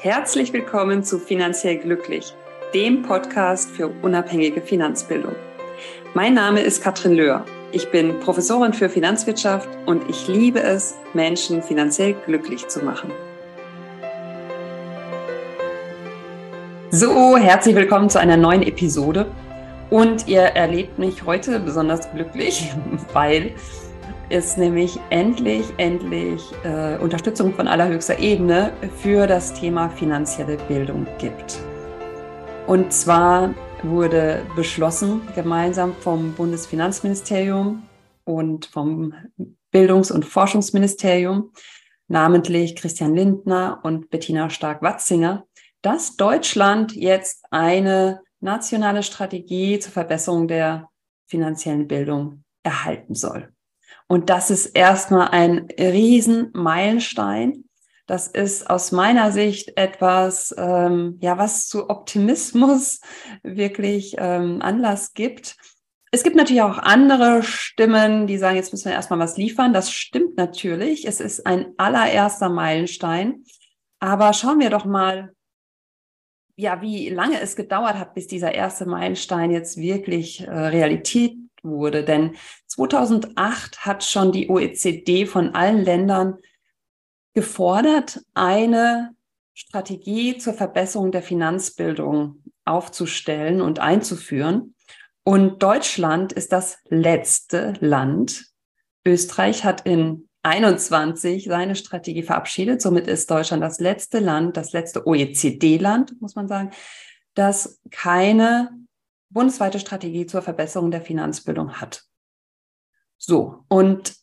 Herzlich willkommen zu Finanziell Glücklich, dem Podcast für unabhängige Finanzbildung. Mein Name ist Katrin Löhr. Ich bin Professorin für Finanzwirtschaft und ich liebe es, Menschen finanziell glücklich zu machen. So, herzlich willkommen zu einer neuen Episode. Und ihr erlebt mich heute besonders glücklich, weil es nämlich endlich, endlich äh, Unterstützung von allerhöchster Ebene für das Thema finanzielle Bildung gibt. Und zwar wurde beschlossen, gemeinsam vom Bundesfinanzministerium und vom Bildungs- und Forschungsministerium, namentlich Christian Lindner und Bettina Stark-Watzinger, dass Deutschland jetzt eine nationale Strategie zur Verbesserung der finanziellen Bildung erhalten soll. Und das ist erstmal ein Riesenmeilenstein. Das ist aus meiner Sicht etwas, ähm, ja, was zu Optimismus wirklich ähm, Anlass gibt. Es gibt natürlich auch andere Stimmen, die sagen, jetzt müssen wir erstmal was liefern. Das stimmt natürlich. Es ist ein allererster Meilenstein. Aber schauen wir doch mal, ja, wie lange es gedauert hat, bis dieser erste Meilenstein jetzt wirklich äh, Realität wurde. Denn 2008 hat schon die OECD von allen Ländern gefordert, eine Strategie zur Verbesserung der Finanzbildung aufzustellen und einzuführen. Und Deutschland ist das letzte Land. Österreich hat in 21 seine Strategie verabschiedet. Somit ist Deutschland das letzte Land, das letzte OECD-Land, muss man sagen, das keine bundesweite Strategie zur Verbesserung der Finanzbildung hat. So, und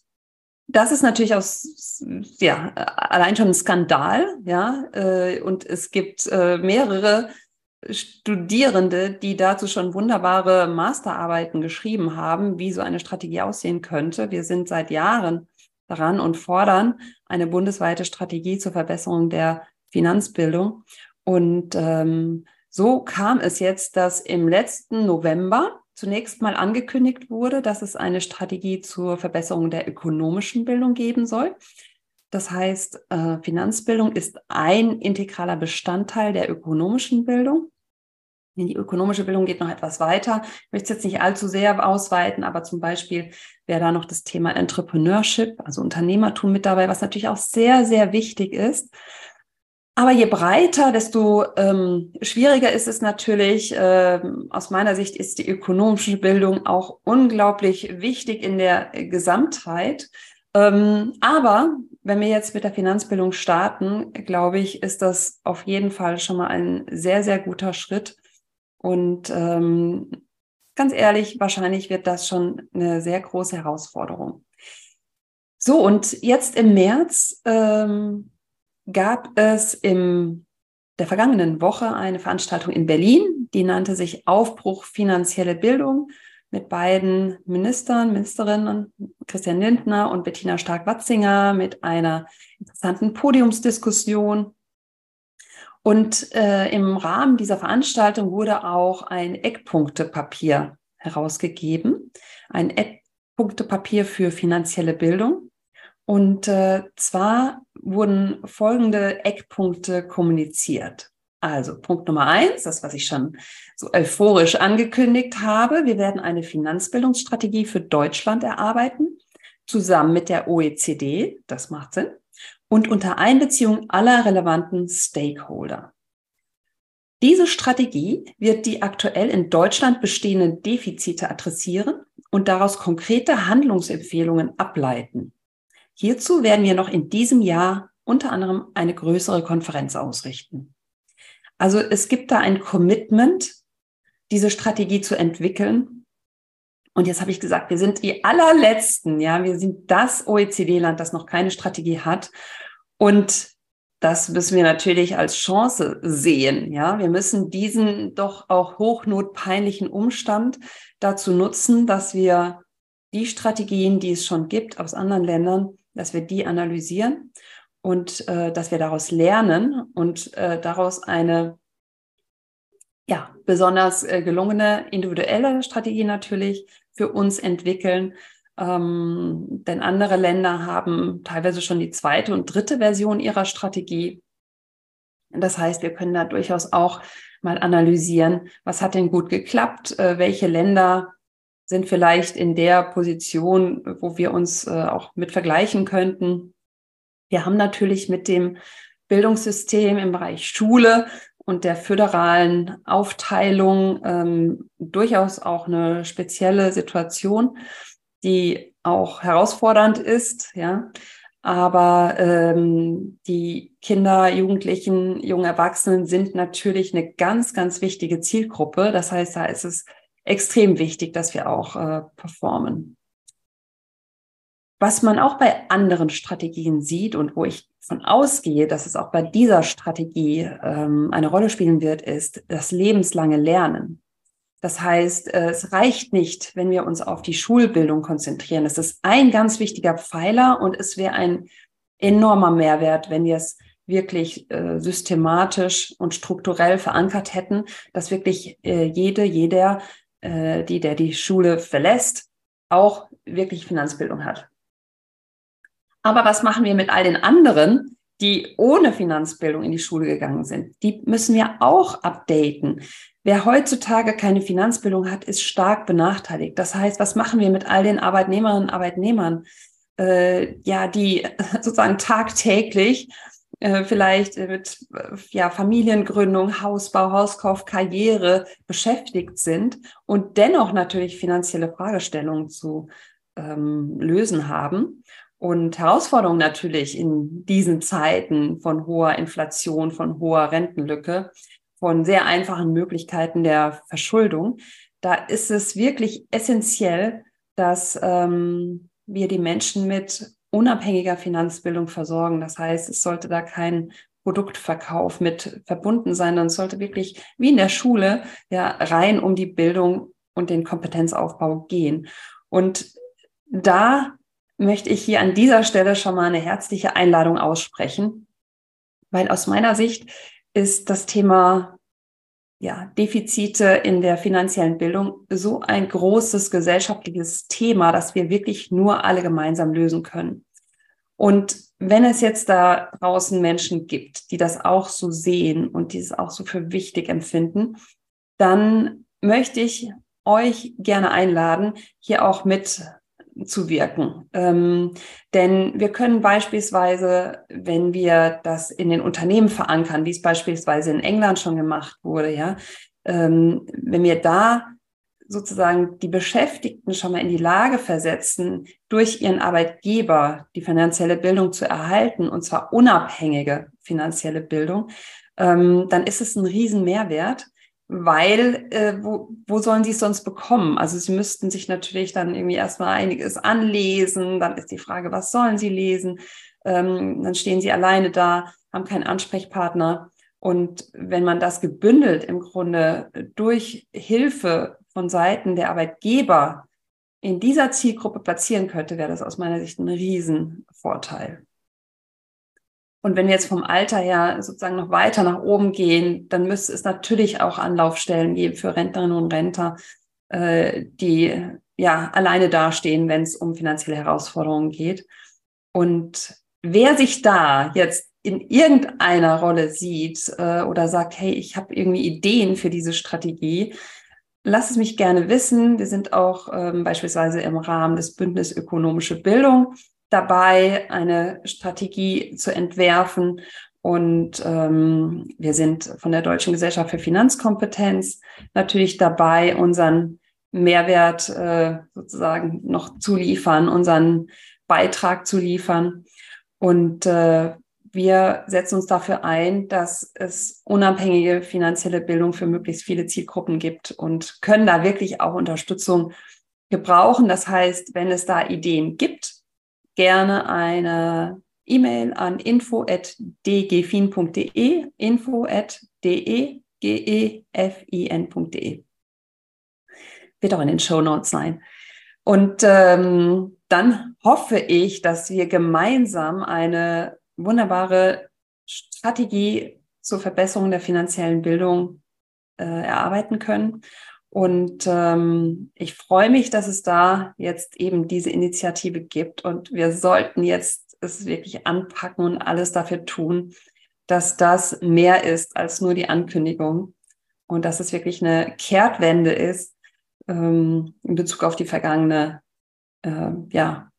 das ist natürlich aus, ja, allein schon ein Skandal, ja, äh, und es gibt äh, mehrere Studierende, die dazu schon wunderbare Masterarbeiten geschrieben haben, wie so eine Strategie aussehen könnte. Wir sind seit Jahren daran und fordern eine bundesweite Strategie zur Verbesserung der Finanzbildung. Und ähm, so kam es jetzt, dass im letzten November zunächst mal angekündigt wurde, dass es eine Strategie zur Verbesserung der ökonomischen Bildung geben soll. Das heißt, äh, Finanzbildung ist ein integraler Bestandteil der ökonomischen Bildung. Die ökonomische Bildung geht noch etwas weiter. Ich möchte es jetzt nicht allzu sehr ausweiten, aber zum Beispiel wäre da noch das Thema Entrepreneurship, also Unternehmertum mit dabei, was natürlich auch sehr, sehr wichtig ist. Aber je breiter, desto ähm, schwieriger ist es natürlich. Ähm, aus meiner Sicht ist die ökonomische Bildung auch unglaublich wichtig in der Gesamtheit. Ähm, aber wenn wir jetzt mit der Finanzbildung starten, glaube ich, ist das auf jeden Fall schon mal ein sehr, sehr guter Schritt. Und ähm, ganz ehrlich, wahrscheinlich wird das schon eine sehr große Herausforderung. So, und jetzt im März ähm, gab es in der vergangenen Woche eine Veranstaltung in Berlin, die nannte sich Aufbruch finanzielle Bildung mit beiden Ministern, Ministerinnen, Christian Lindner und Bettina Stark-Watzinger mit einer interessanten Podiumsdiskussion. Und äh, im Rahmen dieser Veranstaltung wurde auch ein Eckpunktepapier herausgegeben, ein Eckpunktepapier für finanzielle Bildung. Und äh, zwar wurden folgende Eckpunkte kommuniziert. Also Punkt Nummer eins, das, was ich schon so euphorisch angekündigt habe. Wir werden eine Finanzbildungsstrategie für Deutschland erarbeiten, zusammen mit der OECD. Das macht Sinn. Und unter Einbeziehung aller relevanten Stakeholder. Diese Strategie wird die aktuell in Deutschland bestehenden Defizite adressieren und daraus konkrete Handlungsempfehlungen ableiten. Hierzu werden wir noch in diesem Jahr unter anderem eine größere Konferenz ausrichten. Also es gibt da ein Commitment, diese Strategie zu entwickeln. Und jetzt habe ich gesagt, wir sind die allerletzten, ja, wir sind das OECD-Land, das noch keine Strategie hat. Und das müssen wir natürlich als Chance sehen. Ja, wir müssen diesen doch auch hochnotpeinlichen Umstand dazu nutzen, dass wir die Strategien, die es schon gibt aus anderen Ländern, dass wir die analysieren und äh, dass wir daraus lernen und äh, daraus eine ja, besonders äh, gelungene individuelle Strategie natürlich für uns entwickeln. Ähm, denn andere Länder haben teilweise schon die zweite und dritte Version ihrer Strategie. Das heißt, wir können da durchaus auch mal analysieren, was hat denn gut geklappt, äh, welche Länder sind vielleicht in der Position, wo wir uns äh, auch mit vergleichen könnten. Wir haben natürlich mit dem Bildungssystem im Bereich Schule und der föderalen Aufteilung ähm, durchaus auch eine spezielle Situation, die auch herausfordernd ist, ja. Aber ähm, die Kinder, Jugendlichen, jungen Erwachsenen sind natürlich eine ganz, ganz wichtige Zielgruppe. Das heißt, da ist es extrem wichtig, dass wir auch äh, performen. Was man auch bei anderen Strategien sieht und wo ich von ausgehe, dass es auch bei dieser Strategie ähm, eine Rolle spielen wird, ist das lebenslange Lernen. Das heißt, äh, es reicht nicht, wenn wir uns auf die Schulbildung konzentrieren. Es ist ein ganz wichtiger Pfeiler und es wäre ein enormer Mehrwert, wenn wir es wirklich äh, systematisch und strukturell verankert hätten, dass wirklich äh, jede, jeder, äh, die der die Schule verlässt, auch wirklich Finanzbildung hat. Aber was machen wir mit all den anderen, die ohne Finanzbildung in die Schule gegangen sind? Die müssen wir auch updaten. Wer heutzutage keine Finanzbildung hat, ist stark benachteiligt. Das heißt, was machen wir mit all den Arbeitnehmerinnen und Arbeitnehmern, äh, ja, die sozusagen tagtäglich äh, vielleicht mit äh, ja, Familiengründung, Hausbau, Hauskauf, Karriere beschäftigt sind und dennoch natürlich finanzielle Fragestellungen zu ähm, lösen haben. Und Herausforderungen natürlich in diesen Zeiten von hoher Inflation, von hoher Rentenlücke, von sehr einfachen Möglichkeiten der Verschuldung, da ist es wirklich essentiell, dass ähm, wir die Menschen mit unabhängiger Finanzbildung versorgen. Das heißt, es sollte da kein Produktverkauf mit verbunden sein, sondern es sollte wirklich wie in der Schule ja rein um die Bildung und den Kompetenzaufbau gehen. Und da möchte ich hier an dieser Stelle schon mal eine herzliche Einladung aussprechen, weil aus meiner Sicht ist das Thema ja, Defizite in der finanziellen Bildung so ein großes gesellschaftliches Thema, dass wir wirklich nur alle gemeinsam lösen können. Und wenn es jetzt da draußen Menschen gibt, die das auch so sehen und die es auch so für wichtig empfinden, dann möchte ich euch gerne einladen, hier auch mit zu wirken. Ähm, denn wir können beispielsweise, wenn wir das in den Unternehmen verankern, wie es beispielsweise in England schon gemacht wurde, ja, ähm, wenn wir da sozusagen die Beschäftigten schon mal in die Lage versetzen, durch ihren Arbeitgeber die finanzielle Bildung zu erhalten, und zwar unabhängige finanzielle Bildung, ähm, dann ist es ein Riesenmehrwert weil äh, wo, wo sollen sie es sonst bekommen? Also sie müssten sich natürlich dann irgendwie erstmal einiges anlesen, dann ist die Frage, was sollen sie lesen? Ähm, dann stehen sie alleine da, haben keinen Ansprechpartner. Und wenn man das gebündelt im Grunde durch Hilfe von Seiten der Arbeitgeber in dieser Zielgruppe platzieren könnte, wäre das aus meiner Sicht ein Riesenvorteil. Und wenn wir jetzt vom Alter her sozusagen noch weiter nach oben gehen, dann müsste es natürlich auch Anlaufstellen geben für Rentnerinnen und Rentner, äh, die ja alleine dastehen, wenn es um finanzielle Herausforderungen geht. Und wer sich da jetzt in irgendeiner Rolle sieht äh, oder sagt, hey, ich habe irgendwie Ideen für diese Strategie, lass es mich gerne wissen. Wir sind auch ähm, beispielsweise im Rahmen des Bündnis Ökonomische Bildung dabei, eine Strategie zu entwerfen. Und ähm, wir sind von der Deutschen Gesellschaft für Finanzkompetenz natürlich dabei, unseren Mehrwert äh, sozusagen noch zu liefern, unseren Beitrag zu liefern. Und äh, wir setzen uns dafür ein, dass es unabhängige finanzielle Bildung für möglichst viele Zielgruppen gibt und können da wirklich auch Unterstützung gebrauchen. Das heißt, wenn es da Ideen gibt, gerne eine E-Mail an info.dgfin.de, info.degefin.de. Wird auch in den Show Notes sein. Und ähm, dann hoffe ich, dass wir gemeinsam eine wunderbare Strategie zur Verbesserung der finanziellen Bildung äh, erarbeiten können und ähm, ich freue mich, dass es da jetzt eben diese Initiative gibt. Und wir sollten jetzt es wirklich anpacken und alles dafür tun, dass das mehr ist als nur die Ankündigung und dass es wirklich eine Kehrtwende ist ähm, in Bezug auf die vergangene äh, ja,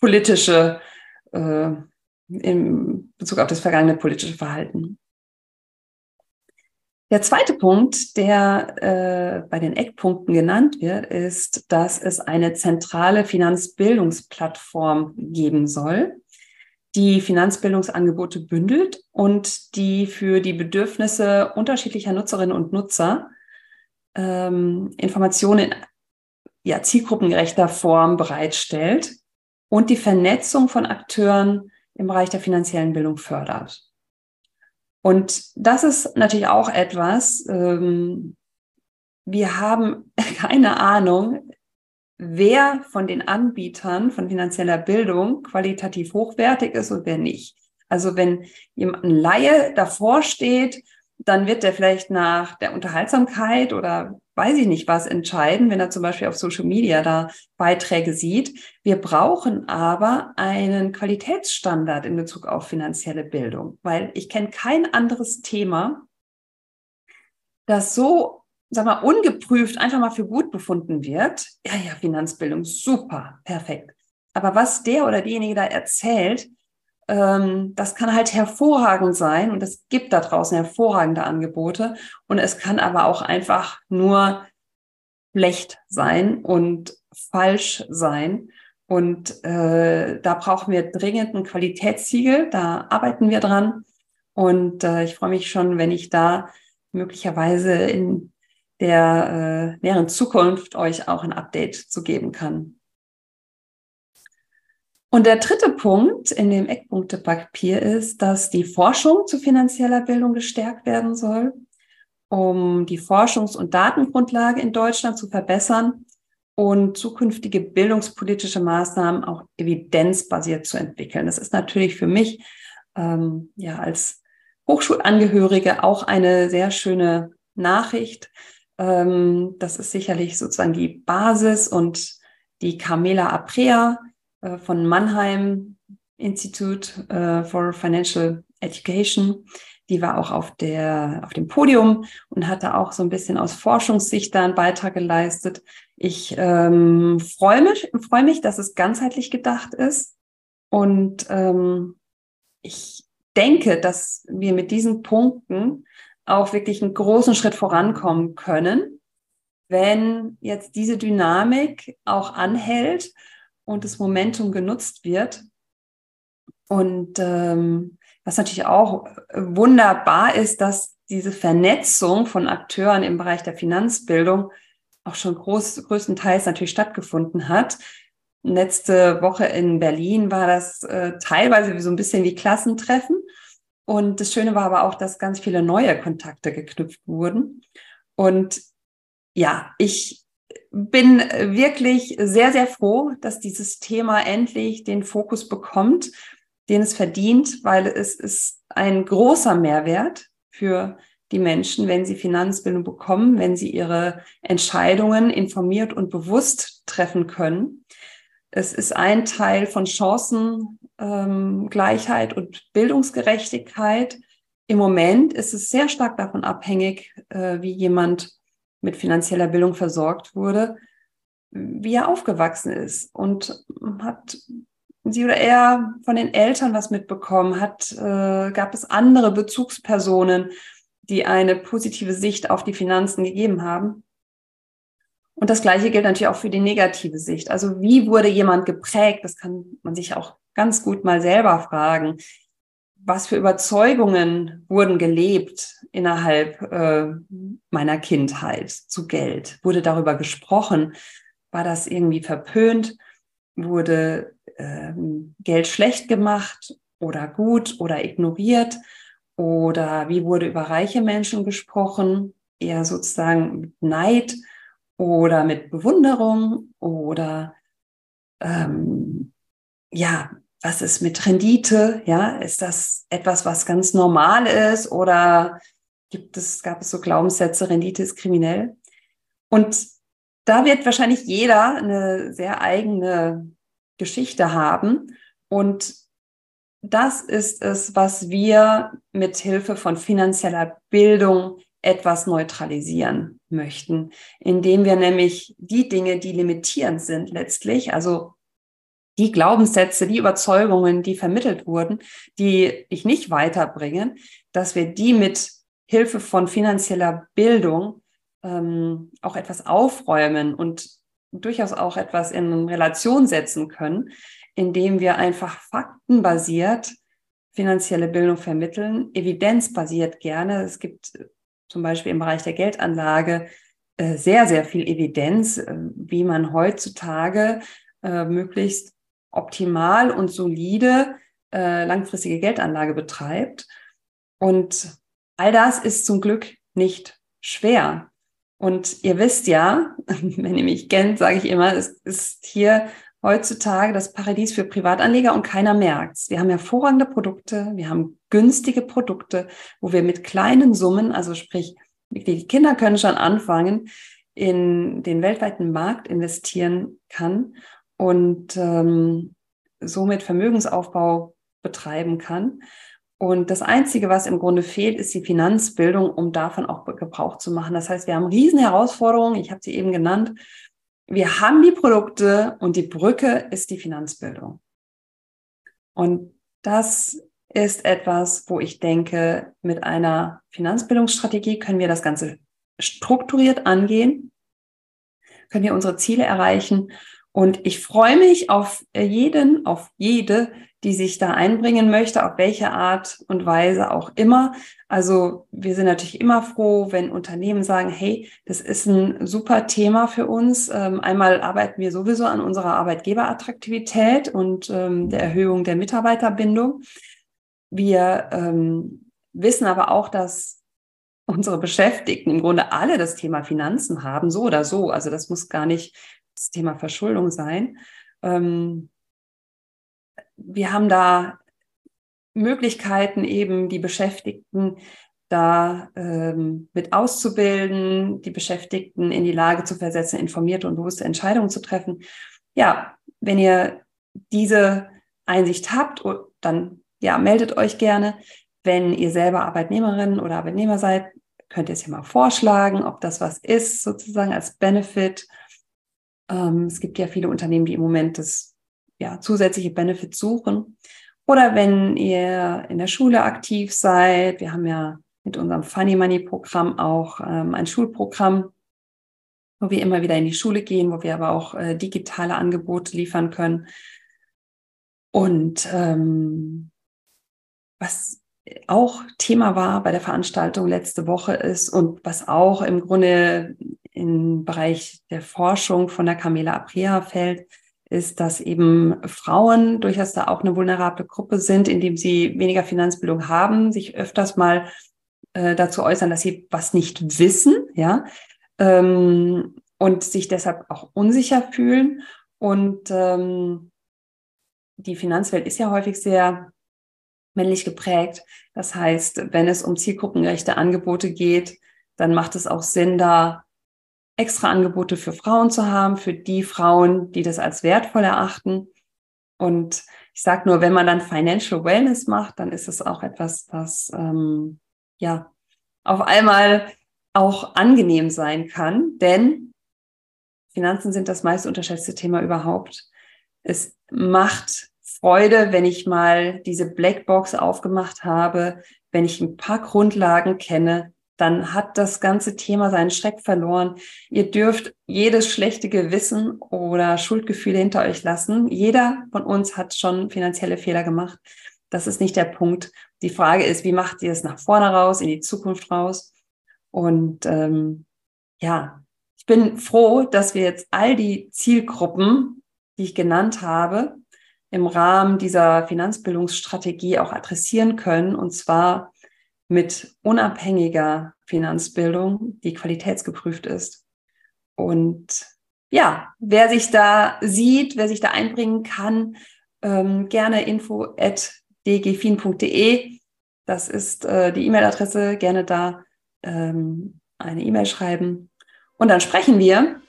politische, äh, in Bezug auf das vergangene politische Verhalten. Der zweite Punkt, der äh, bei den Eckpunkten genannt wird, ist, dass es eine zentrale Finanzbildungsplattform geben soll, die Finanzbildungsangebote bündelt und die für die Bedürfnisse unterschiedlicher Nutzerinnen und Nutzer ähm, Informationen in ja, zielgruppengerechter Form bereitstellt und die Vernetzung von Akteuren im Bereich der finanziellen Bildung fördert. Und das ist natürlich auch etwas, ähm, wir haben keine Ahnung, wer von den Anbietern von finanzieller Bildung qualitativ hochwertig ist und wer nicht. Also wenn jemand ein Laie davor steht, dann wird der vielleicht nach der Unterhaltsamkeit oder weiß ich nicht was entscheiden, wenn er zum Beispiel auf Social Media da Beiträge sieht. Wir brauchen aber einen Qualitätsstandard in Bezug auf finanzielle Bildung, weil ich kenne kein anderes Thema, das so, sag mal, ungeprüft einfach mal für gut befunden wird. Ja, ja, Finanzbildung, super, perfekt. Aber was der oder diejenige da erzählt, das kann halt hervorragend sein und es gibt da draußen hervorragende Angebote und es kann aber auch einfach nur schlecht sein und falsch sein. Und äh, da brauchen wir dringend ein Qualitätssiegel, da arbeiten wir dran. Und äh, ich freue mich schon, wenn ich da möglicherweise in der äh, näheren Zukunft euch auch ein Update zu geben kann. Und der dritte Punkt in dem Eckpunktepapier ist, dass die Forschung zu finanzieller Bildung gestärkt werden soll, um die Forschungs- und Datengrundlage in Deutschland zu verbessern und zukünftige bildungspolitische Maßnahmen auch evidenzbasiert zu entwickeln. Das ist natürlich für mich ähm, ja als Hochschulangehörige auch eine sehr schöne Nachricht. Ähm, das ist sicherlich sozusagen die Basis und die Carmela Aprea äh, von Mannheim Institute äh, for Financial Education. Die war auch auf der, auf dem Podium und hatte auch so ein bisschen aus Forschungssicht da einen Beitrag geleistet. Ich ähm, freue mich, freue mich, dass es ganzheitlich gedacht ist. Und ähm, ich denke, dass wir mit diesen Punkten auch wirklich einen großen Schritt vorankommen können, wenn jetzt diese Dynamik auch anhält und das Momentum genutzt wird. Und ähm, was natürlich auch wunderbar ist, dass diese Vernetzung von Akteuren im Bereich der Finanzbildung auch schon groß, größtenteils natürlich stattgefunden hat. Letzte Woche in Berlin war das äh, teilweise so ein bisschen wie Klassentreffen. Und das Schöne war aber auch, dass ganz viele neue Kontakte geknüpft wurden. Und ja, ich bin wirklich sehr, sehr froh, dass dieses Thema endlich den Fokus bekommt, den es verdient, weil es ist ein großer Mehrwert für die Menschen, wenn sie Finanzbildung bekommen, wenn sie ihre Entscheidungen informiert und bewusst treffen können. Es ist ein Teil von Chancengleichheit ähm, und Bildungsgerechtigkeit. Im Moment ist es sehr stark davon abhängig, äh, wie jemand mit finanzieller Bildung versorgt wurde, wie er aufgewachsen ist und hat sie oder er von den Eltern was mitbekommen, hat, äh, gab es andere Bezugspersonen, die eine positive Sicht auf die Finanzen gegeben haben. Und das Gleiche gilt natürlich auch für die negative Sicht. Also wie wurde jemand geprägt? Das kann man sich auch ganz gut mal selber fragen was für Überzeugungen wurden gelebt innerhalb äh, meiner Kindheit zu Geld? Wurde darüber gesprochen? War das irgendwie verpönt? Wurde äh, Geld schlecht gemacht oder gut oder ignoriert? Oder wie wurde über reiche Menschen gesprochen? Eher sozusagen mit Neid oder mit Bewunderung oder ähm, ja, was ist mit Rendite? Ja, ist das etwas, was ganz normal ist oder gibt es, gab es so Glaubenssätze, Rendite ist kriminell? Und da wird wahrscheinlich jeder eine sehr eigene Geschichte haben und das ist es, was wir mit Hilfe von finanzieller Bildung etwas neutralisieren möchten, indem wir nämlich die Dinge, die limitierend sind letztlich, also die Glaubenssätze, die Überzeugungen, die vermittelt wurden, die ich nicht weiterbringen, dass wir die mit Hilfe von finanzieller Bildung ähm, auch etwas aufräumen und durchaus auch etwas in Relation setzen können, indem wir einfach faktenbasiert finanzielle Bildung vermitteln, evidenzbasiert gerne. Es gibt äh, zum Beispiel im Bereich der Geldanlage äh, sehr, sehr viel Evidenz, äh, wie man heutzutage möglichst optimal und solide langfristige Geldanlage betreibt. Und all das ist zum Glück nicht schwer. Und ihr wisst ja, wenn ihr mich kennt, sage ich immer, es ist hier heutzutage das Paradies für Privatanleger und keiner merkt's. Wir haben hervorragende Produkte, wir haben günstige Produkte, wo wir mit kleinen Summen, also sprich, die Kinder können schon anfangen, in den weltweiten Markt investieren kann und ähm, somit Vermögensaufbau betreiben kann. Und das Einzige, was im Grunde fehlt, ist die Finanzbildung, um davon auch Gebrauch zu machen. Das heißt, wir haben riesen Herausforderungen, ich habe sie eben genannt, wir haben die Produkte und die Brücke ist die Finanzbildung. Und das ist etwas, wo ich denke, mit einer Finanzbildungsstrategie können wir das Ganze strukturiert angehen, können wir unsere Ziele erreichen. Und ich freue mich auf jeden, auf jede, die sich da einbringen möchte, auf welche Art und Weise auch immer. Also wir sind natürlich immer froh, wenn Unternehmen sagen, hey, das ist ein super Thema für uns. Ähm, einmal arbeiten wir sowieso an unserer Arbeitgeberattraktivität und ähm, der Erhöhung der Mitarbeiterbindung. Wir ähm, wissen aber auch, dass unsere Beschäftigten im Grunde alle das Thema Finanzen haben, so oder so. Also das muss gar nicht das Thema Verschuldung sein. Ähm, wir haben da Möglichkeiten, eben die Beschäftigten da ähm, mit auszubilden, die Beschäftigten in die Lage zu versetzen, informierte und bewusste Entscheidungen zu treffen. Ja, wenn ihr diese Einsicht habt, oh, dann ja, meldet euch gerne. Wenn ihr selber Arbeitnehmerin oder Arbeitnehmer seid, könnt ihr es ja mal vorschlagen, ob das was ist, sozusagen als Benefit. Ähm, es gibt ja viele Unternehmen, die im Moment das ja, zusätzliche Benefits suchen. Oder wenn ihr in der Schule aktiv seid, wir haben ja mit unserem Funny Money Programm auch ähm, ein Schulprogramm, wo wir immer wieder in die Schule gehen, wo wir aber auch äh, digitale Angebote liefern können. Und ähm, was auch Thema war bei der Veranstaltung letzte Woche ist und was auch im Grunde im Bereich der Forschung von der Camilla Aprea fällt, ist, dass eben Frauen durchaus da auch eine vulnerable Gruppe sind, indem sie weniger Finanzbildung haben, sich öfters mal äh, dazu äußern, dass sie was nicht wissen, ja, ähm, und sich deshalb auch unsicher fühlen. Und ähm, die Finanzwelt ist ja häufig sehr männlich geprägt. Das heißt, wenn es um zielgruppengerechte Angebote geht, dann macht es auch Sinn, da extra Angebote für Frauen zu haben, für die Frauen, die das als wertvoll erachten. Und ich sage nur, wenn man dann Financial Wellness macht, dann ist es auch etwas, was ähm, ja auf einmal auch angenehm sein kann, denn Finanzen sind das meist unterschätzte Thema überhaupt. Es macht Freude, wenn ich mal diese Blackbox aufgemacht habe, wenn ich ein paar Grundlagen kenne, dann hat das ganze Thema seinen Schreck verloren. Ihr dürft jedes schlechte Gewissen oder Schuldgefühle hinter euch lassen. Jeder von uns hat schon finanzielle Fehler gemacht. Das ist nicht der Punkt. Die Frage ist, wie macht ihr es nach vorne raus, in die Zukunft raus? Und ähm, ja, ich bin froh, dass wir jetzt all die Zielgruppen, die ich genannt habe, im Rahmen dieser Finanzbildungsstrategie auch adressieren können. Und zwar mit unabhängiger Finanzbildung, die qualitätsgeprüft ist. Und ja, wer sich da sieht, wer sich da einbringen kann, ähm, gerne info at dgfin.de. Das ist äh, die E-Mail-Adresse. Gerne da ähm, eine E-Mail schreiben. Und dann sprechen wir.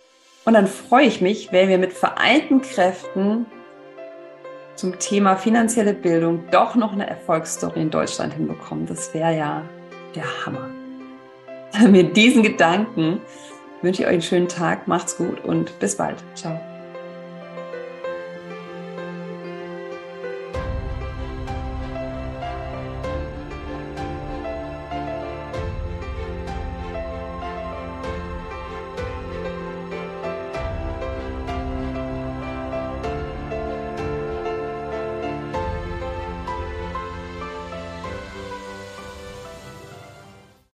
Und dann freue ich mich, wenn wir mit vereinten Kräften zum Thema finanzielle Bildung doch noch eine Erfolgsstory in Deutschland hinbekommen. Das wäre ja der Hammer. Mit diesen Gedanken wünsche ich euch einen schönen Tag, macht's gut und bis bald. Ciao.